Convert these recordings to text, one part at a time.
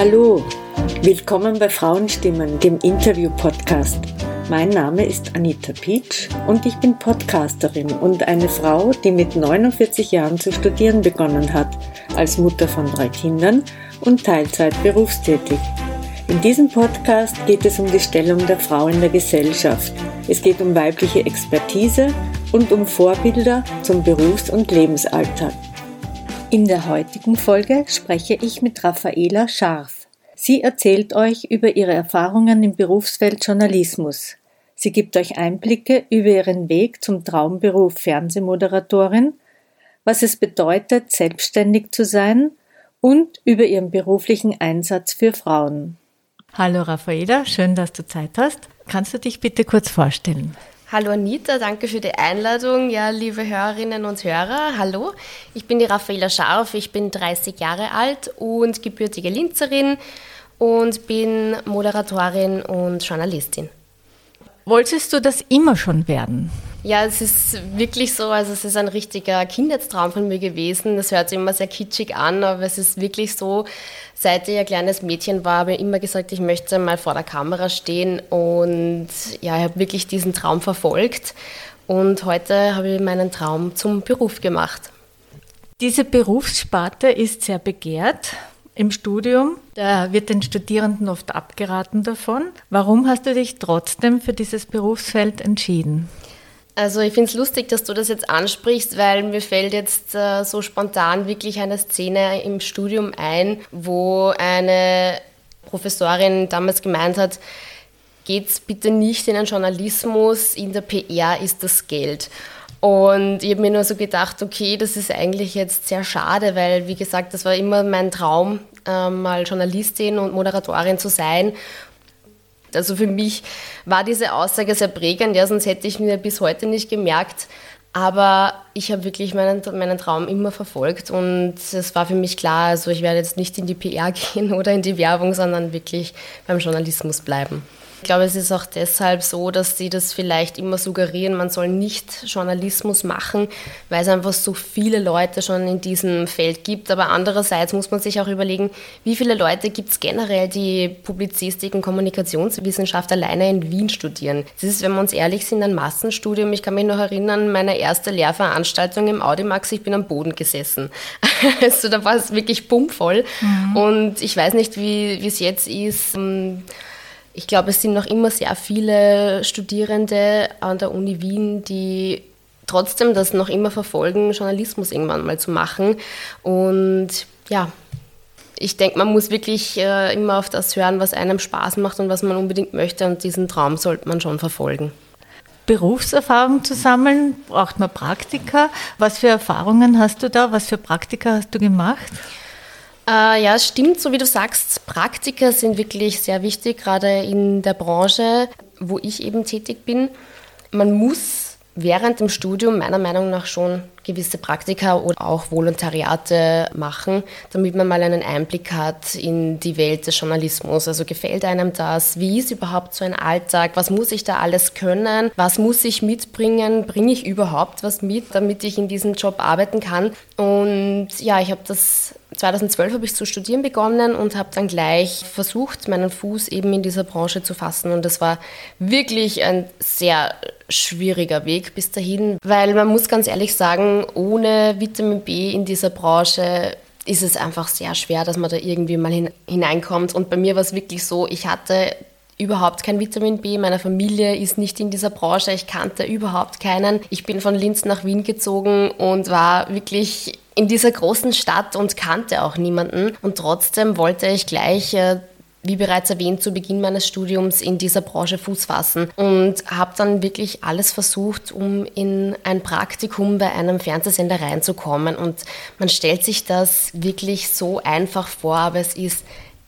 Hallo, willkommen bei Frauenstimmen, dem Interview-Podcast. Mein Name ist Anita Pietsch und ich bin Podcasterin und eine Frau, die mit 49 Jahren zu studieren begonnen hat, als Mutter von drei Kindern und Teilzeit berufstätig. In diesem Podcast geht es um die Stellung der Frau in der Gesellschaft. Es geht um weibliche Expertise und um Vorbilder zum Berufs- und Lebensalltag. In der heutigen Folge spreche ich mit Raffaela Scharf. Sie erzählt euch über ihre Erfahrungen im Berufsfeld Journalismus. Sie gibt euch Einblicke über ihren Weg zum Traumberuf Fernsehmoderatorin, was es bedeutet, selbstständig zu sein und über ihren beruflichen Einsatz für Frauen. Hallo Raffaela, schön, dass du Zeit hast. Kannst du dich bitte kurz vorstellen? Hallo Anita, danke für die Einladung. Ja, liebe Hörerinnen und Hörer, hallo. Ich bin die Raffaela Scharf, ich bin 30 Jahre alt und gebürtige Linzerin und bin Moderatorin und Journalistin. Wolltest du das immer schon werden? Ja, es ist wirklich so, also es ist ein richtiger Kindheitstraum von mir gewesen. Das hört sich immer sehr kitschig an, aber es ist wirklich so, seit ich ein kleines Mädchen war, habe ich immer gesagt, ich möchte mal vor der Kamera stehen und ja, ich habe wirklich diesen Traum verfolgt und heute habe ich meinen Traum zum Beruf gemacht. Diese Berufssparte ist sehr begehrt im Studium. Da wird den Studierenden oft abgeraten davon. Warum hast du dich trotzdem für dieses Berufsfeld entschieden? Also ich finde es lustig, dass du das jetzt ansprichst, weil mir fällt jetzt äh, so spontan wirklich eine Szene im Studium ein, wo eine Professorin damals gemeint hat, geht's bitte nicht in den Journalismus, in der PR ist das Geld. Und ich habe mir nur so gedacht, okay, das ist eigentlich jetzt sehr schade, weil, wie gesagt, das war immer mein Traum, äh, mal Journalistin und Moderatorin zu sein. Also für mich war diese Aussage sehr prägend, ja, sonst hätte ich mir bis heute nicht gemerkt. Aber ich habe wirklich meinen, meinen Traum immer verfolgt und es war für mich klar, also ich werde jetzt nicht in die PR gehen oder in die Werbung, sondern wirklich beim Journalismus bleiben. Ich glaube, es ist auch deshalb so, dass sie das vielleicht immer suggerieren, man soll nicht Journalismus machen, weil es einfach so viele Leute schon in diesem Feld gibt. Aber andererseits muss man sich auch überlegen, wie viele Leute gibt es generell, die Publizistik und Kommunikationswissenschaft alleine in Wien studieren. Das ist, wenn wir uns ehrlich sind, ein Massenstudium. Ich kann mich noch erinnern, meine erste Lehrveranstaltung im Audimax, ich bin am Boden gesessen. Also da war es wirklich bummvoll. Mhm. Und ich weiß nicht, wie es jetzt ist. Ich glaube, es sind noch immer sehr viele Studierende an der Uni Wien, die trotzdem das noch immer verfolgen, Journalismus irgendwann mal zu machen. Und ja, ich denke, man muss wirklich äh, immer auf das hören, was einem Spaß macht und was man unbedingt möchte. Und diesen Traum sollte man schon verfolgen. Berufserfahrung zu sammeln, braucht man Praktika. Was für Erfahrungen hast du da? Was für Praktika hast du gemacht? Äh, ja, es stimmt, so wie du sagst, Praktika sind wirklich sehr wichtig, gerade in der Branche, wo ich eben tätig bin. Man muss während dem Studium meiner Meinung nach schon gewisse Praktika oder auch Volontariate machen, damit man mal einen Einblick hat in die Welt des Journalismus. Also gefällt einem das? Wie ist überhaupt so ein Alltag? Was muss ich da alles können? Was muss ich mitbringen? Bringe ich überhaupt was mit, damit ich in diesem Job arbeiten kann? Und ja, ich habe das 2012 habe ich zu studieren begonnen und habe dann gleich versucht, meinen Fuß eben in dieser Branche zu fassen. Und das war wirklich ein sehr schwieriger Weg bis dahin, weil man muss ganz ehrlich sagen, ohne Vitamin B in dieser Branche ist es einfach sehr schwer, dass man da irgendwie mal hineinkommt. Und bei mir war es wirklich so, ich hatte überhaupt kein Vitamin B. Meine Familie ist nicht in dieser Branche. Ich kannte überhaupt keinen. Ich bin von Linz nach Wien gezogen und war wirklich in dieser großen Stadt und kannte auch niemanden. Und trotzdem wollte ich gleich äh, wie bereits erwähnt, zu Beginn meines Studiums in dieser Branche Fuß fassen und habe dann wirklich alles versucht, um in ein Praktikum bei einem Fernsehsender reinzukommen. Und man stellt sich das wirklich so einfach vor, aber es ist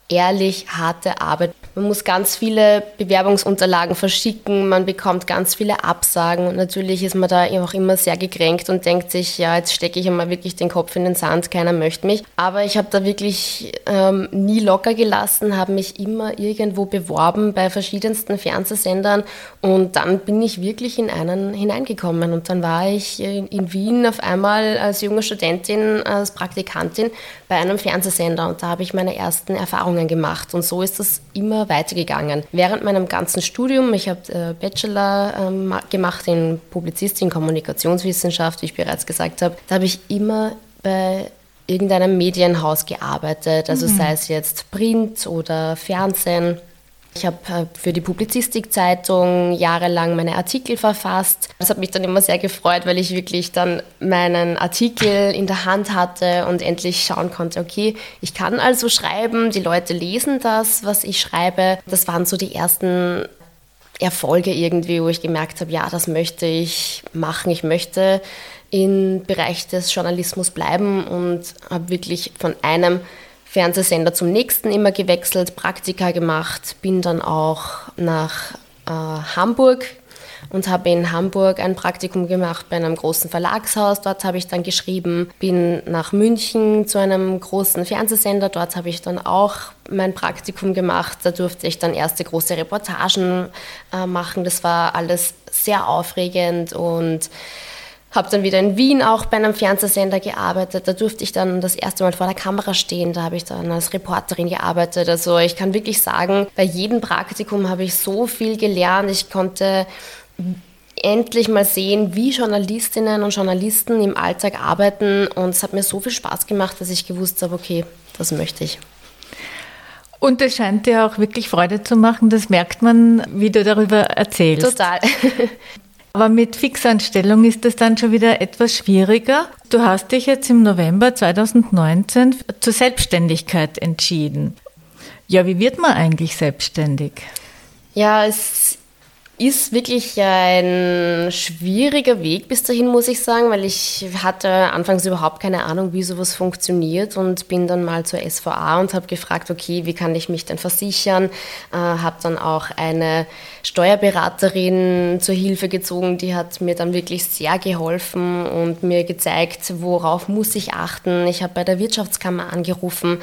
ehrlich harte Arbeit. Man muss ganz viele Bewerbungsunterlagen verschicken, man bekommt ganz viele Absagen und natürlich ist man da auch immer sehr gekränkt und denkt sich, ja, jetzt stecke ich einmal wirklich den Kopf in den Sand, keiner möchte mich. Aber ich habe da wirklich ähm, nie locker gelassen, habe mich immer irgendwo beworben bei verschiedensten Fernsehsendern und dann bin ich wirklich in einen hineingekommen und dann war ich in, in Wien auf einmal als junge Studentin, als Praktikantin bei einem Fernsehsender und da habe ich meine ersten Erfahrungen gemacht und so ist das immer weitergegangen. Während meinem ganzen Studium, ich habe äh, Bachelor ähm, gemacht in Publizistik, Kommunikationswissenschaft, wie ich bereits gesagt habe, da habe ich immer bei irgendeinem Medienhaus gearbeitet, also mhm. sei es jetzt Print oder Fernsehen. Ich habe äh, für die Publizistikzeitung jahrelang meine Artikel verfasst. Das hat mich dann immer sehr gefreut, weil ich wirklich dann meinen Artikel in der Hand hatte und endlich schauen konnte, okay, ich kann also schreiben, die Leute lesen das, was ich schreibe. Das waren so die ersten Erfolge irgendwie, wo ich gemerkt habe, ja, das möchte ich machen. Ich möchte im Bereich des Journalismus bleiben und habe wirklich von einem Fernsehsender zum nächsten immer gewechselt, Praktika gemacht, bin dann auch nach äh, Hamburg und habe in Hamburg ein Praktikum gemacht bei einem großen Verlagshaus. Dort habe ich dann geschrieben, bin nach München zu einem großen Fernsehsender. Dort habe ich dann auch mein Praktikum gemacht. Da durfte ich dann erste große Reportagen äh, machen. Das war alles sehr aufregend und habe dann wieder in Wien auch bei einem Fernsehsender gearbeitet. Da durfte ich dann das erste Mal vor der Kamera stehen. Da habe ich dann als Reporterin gearbeitet. Also ich kann wirklich sagen, bei jedem Praktikum habe ich so viel gelernt. Ich konnte endlich mal sehen, wie Journalistinnen und Journalisten im Alltag arbeiten. Und es hat mir so viel Spaß gemacht, dass ich gewusst habe, okay, das möchte ich. Und es scheint dir auch wirklich Freude zu machen. Das merkt man, wie du darüber erzählst. Total. Aber mit Fixanstellung ist es dann schon wieder etwas schwieriger. Du hast dich jetzt im November 2019 zur Selbstständigkeit entschieden. Ja, wie wird man eigentlich selbstständig? Ja, es ist wirklich ein schwieriger Weg bis dahin, muss ich sagen, weil ich hatte anfangs überhaupt keine Ahnung, wie sowas funktioniert und bin dann mal zur SVA und habe gefragt, okay, wie kann ich mich denn versichern? Äh, habe dann auch eine Steuerberaterin zur Hilfe gezogen, die hat mir dann wirklich sehr geholfen und mir gezeigt, worauf muss ich achten. Ich habe bei der Wirtschaftskammer angerufen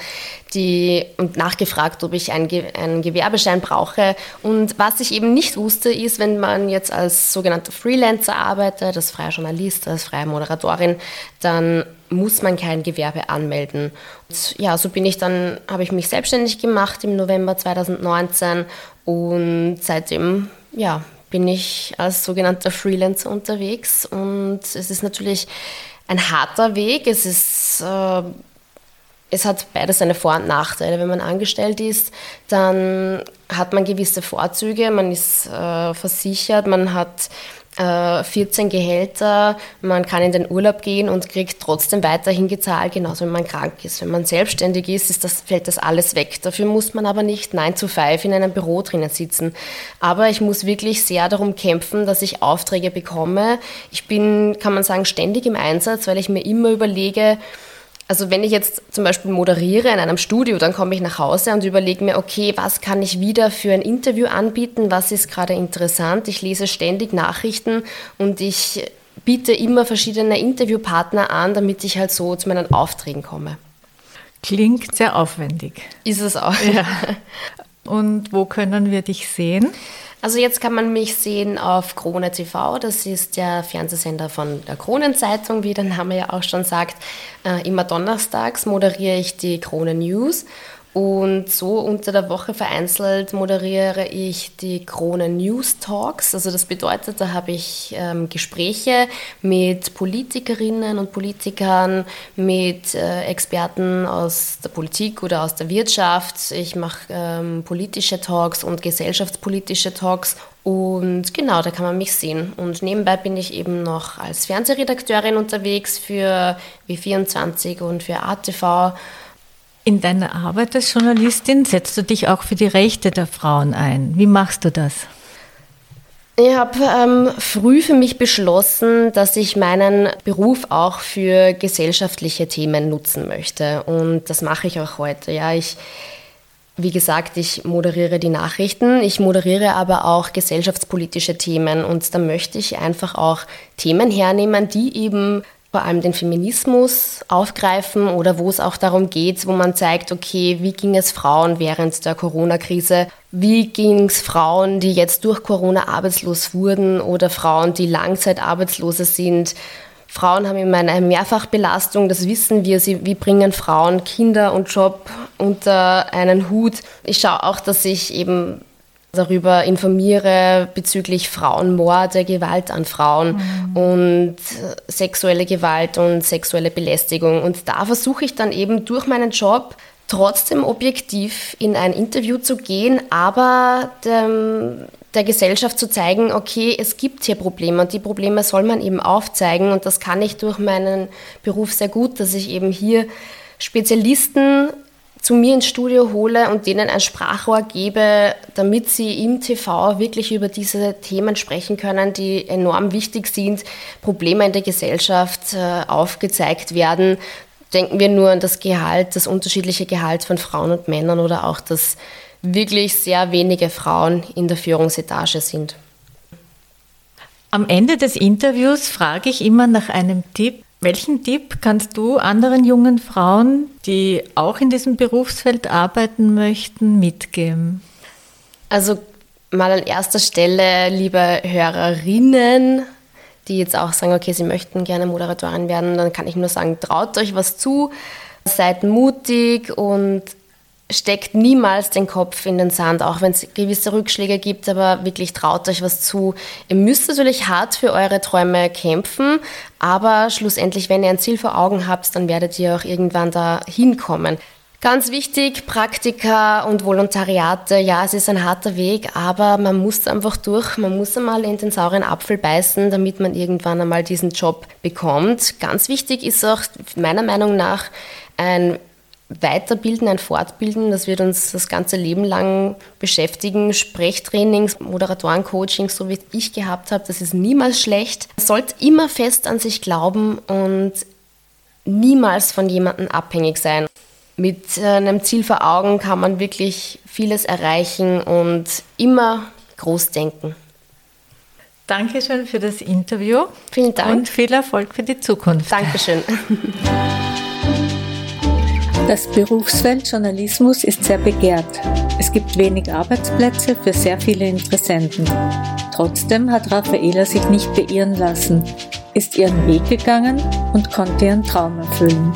die, und nachgefragt, ob ich einen, einen Gewerbeschein brauche. Und was ich eben nicht wusste, ist, wenn man jetzt als sogenannter Freelancer arbeitet, als freier Journalist, als freie Moderatorin, dann muss man kein Gewerbe anmelden. Und ja, so bin ich dann, habe ich mich selbstständig gemacht im November 2019 und seitdem, ja, bin ich als sogenannter Freelancer unterwegs und es ist natürlich ein harter Weg. Es ist äh, es hat beides seine Vor- und Nachteile. Wenn man angestellt ist, dann hat man gewisse Vorzüge, man ist äh, versichert, man hat 14 Gehälter, man kann in den Urlaub gehen und kriegt trotzdem weiterhin gezahlt, genauso wenn man krank ist. Wenn man selbstständig ist, ist das, fällt das alles weg. Dafür muss man aber nicht 9 to 5 in einem Büro drinnen sitzen. Aber ich muss wirklich sehr darum kämpfen, dass ich Aufträge bekomme. Ich bin, kann man sagen, ständig im Einsatz, weil ich mir immer überlege, also wenn ich jetzt zum Beispiel moderiere in einem Studio, dann komme ich nach Hause und überlege mir, okay, was kann ich wieder für ein Interview anbieten, was ist gerade interessant. Ich lese ständig Nachrichten und ich biete immer verschiedene Interviewpartner an, damit ich halt so zu meinen Aufträgen komme. Klingt sehr aufwendig. Ist es auch. Ja. Und wo können wir dich sehen? Also jetzt kann man mich sehen auf Krone TV, das ist der Fernsehsender von der Kronenzeitung, wie der Name ja auch schon sagt. Äh, immer donnerstags moderiere ich die Krone News und so unter der Woche vereinzelt moderiere ich die Krone News Talks. Also das bedeutet, da habe ich ähm, Gespräche mit Politikerinnen und Politikern, mit äh, Experten aus der Politik oder aus der Wirtschaft. Ich mache ähm, politische Talks und gesellschaftspolitische Talks. Und genau, da kann man mich sehen. Und nebenbei bin ich eben noch als Fernsehredakteurin unterwegs für W24 und für ATV in deiner Arbeit als Journalistin setzt du dich auch für die Rechte der Frauen ein. Wie machst du das? Ich habe ähm, früh für mich beschlossen, dass ich meinen Beruf auch für gesellschaftliche Themen nutzen möchte. Und das mache ich auch heute. Ja, ich Wie gesagt, ich moderiere die Nachrichten, ich moderiere aber auch gesellschaftspolitische Themen und da möchte ich einfach auch Themen hernehmen, die eben vor allem den Feminismus aufgreifen oder wo es auch darum geht, wo man zeigt, okay, wie ging es Frauen während der Corona-Krise? Wie ging es Frauen, die jetzt durch Corona arbeitslos wurden oder Frauen, die Langzeitarbeitslose sind? Frauen haben immer eine Mehrfachbelastung, das wissen wir. Sie, wie bringen Frauen Kinder und Job unter einen Hut? Ich schaue auch, dass ich eben darüber informiere bezüglich Frauenmorde, Gewalt an Frauen mhm. und sexuelle Gewalt und sexuelle Belästigung. Und da versuche ich dann eben durch meinen Job trotzdem objektiv in ein Interview zu gehen, aber dem, der Gesellschaft zu zeigen, okay, es gibt hier Probleme und die Probleme soll man eben aufzeigen und das kann ich durch meinen Beruf sehr gut, dass ich eben hier Spezialisten zu mir ins Studio hole und denen ein Sprachrohr gebe, damit sie im TV wirklich über diese Themen sprechen können, die enorm wichtig sind, Probleme in der Gesellschaft äh, aufgezeigt werden. Denken wir nur an das Gehalt, das unterschiedliche Gehalt von Frauen und Männern oder auch, dass wirklich sehr wenige Frauen in der Führungsetage sind. Am Ende des Interviews frage ich immer nach einem Tipp, welchen Tipp kannst du anderen jungen Frauen, die auch in diesem Berufsfeld arbeiten möchten, mitgeben? Also mal an erster Stelle, liebe Hörerinnen, die jetzt auch sagen, okay, sie möchten gerne Moderatorin werden, dann kann ich nur sagen, traut euch was zu, seid mutig und steckt niemals den Kopf in den Sand, auch wenn es gewisse Rückschläge gibt, aber wirklich traut euch was zu. Ihr müsst natürlich hart für eure Träume kämpfen, aber schlussendlich, wenn ihr ein Ziel vor Augen habt, dann werdet ihr auch irgendwann da hinkommen. Ganz wichtig, Praktika und Volontariate. Ja, es ist ein harter Weg, aber man muss einfach durch. Man muss einmal in den sauren Apfel beißen, damit man irgendwann einmal diesen Job bekommt. Ganz wichtig ist auch meiner Meinung nach ein Weiterbilden, ein Fortbilden, das wird uns das ganze Leben lang beschäftigen. Sprechtrainings, Moderatorencoachings, so wie ich gehabt habe, das ist niemals schlecht. Man sollte immer fest an sich glauben und niemals von jemandem abhängig sein. Mit einem Ziel vor Augen kann man wirklich vieles erreichen und immer groß denken. Dankeschön für das Interview. Vielen Dank. Und viel Erfolg für die Zukunft. Dankeschön. Das Berufsfeld Journalismus ist sehr begehrt. Es gibt wenig Arbeitsplätze für sehr viele Interessenten. Trotzdem hat Raffaela sich nicht beirren lassen, ist ihren Weg gegangen und konnte ihren Traum erfüllen.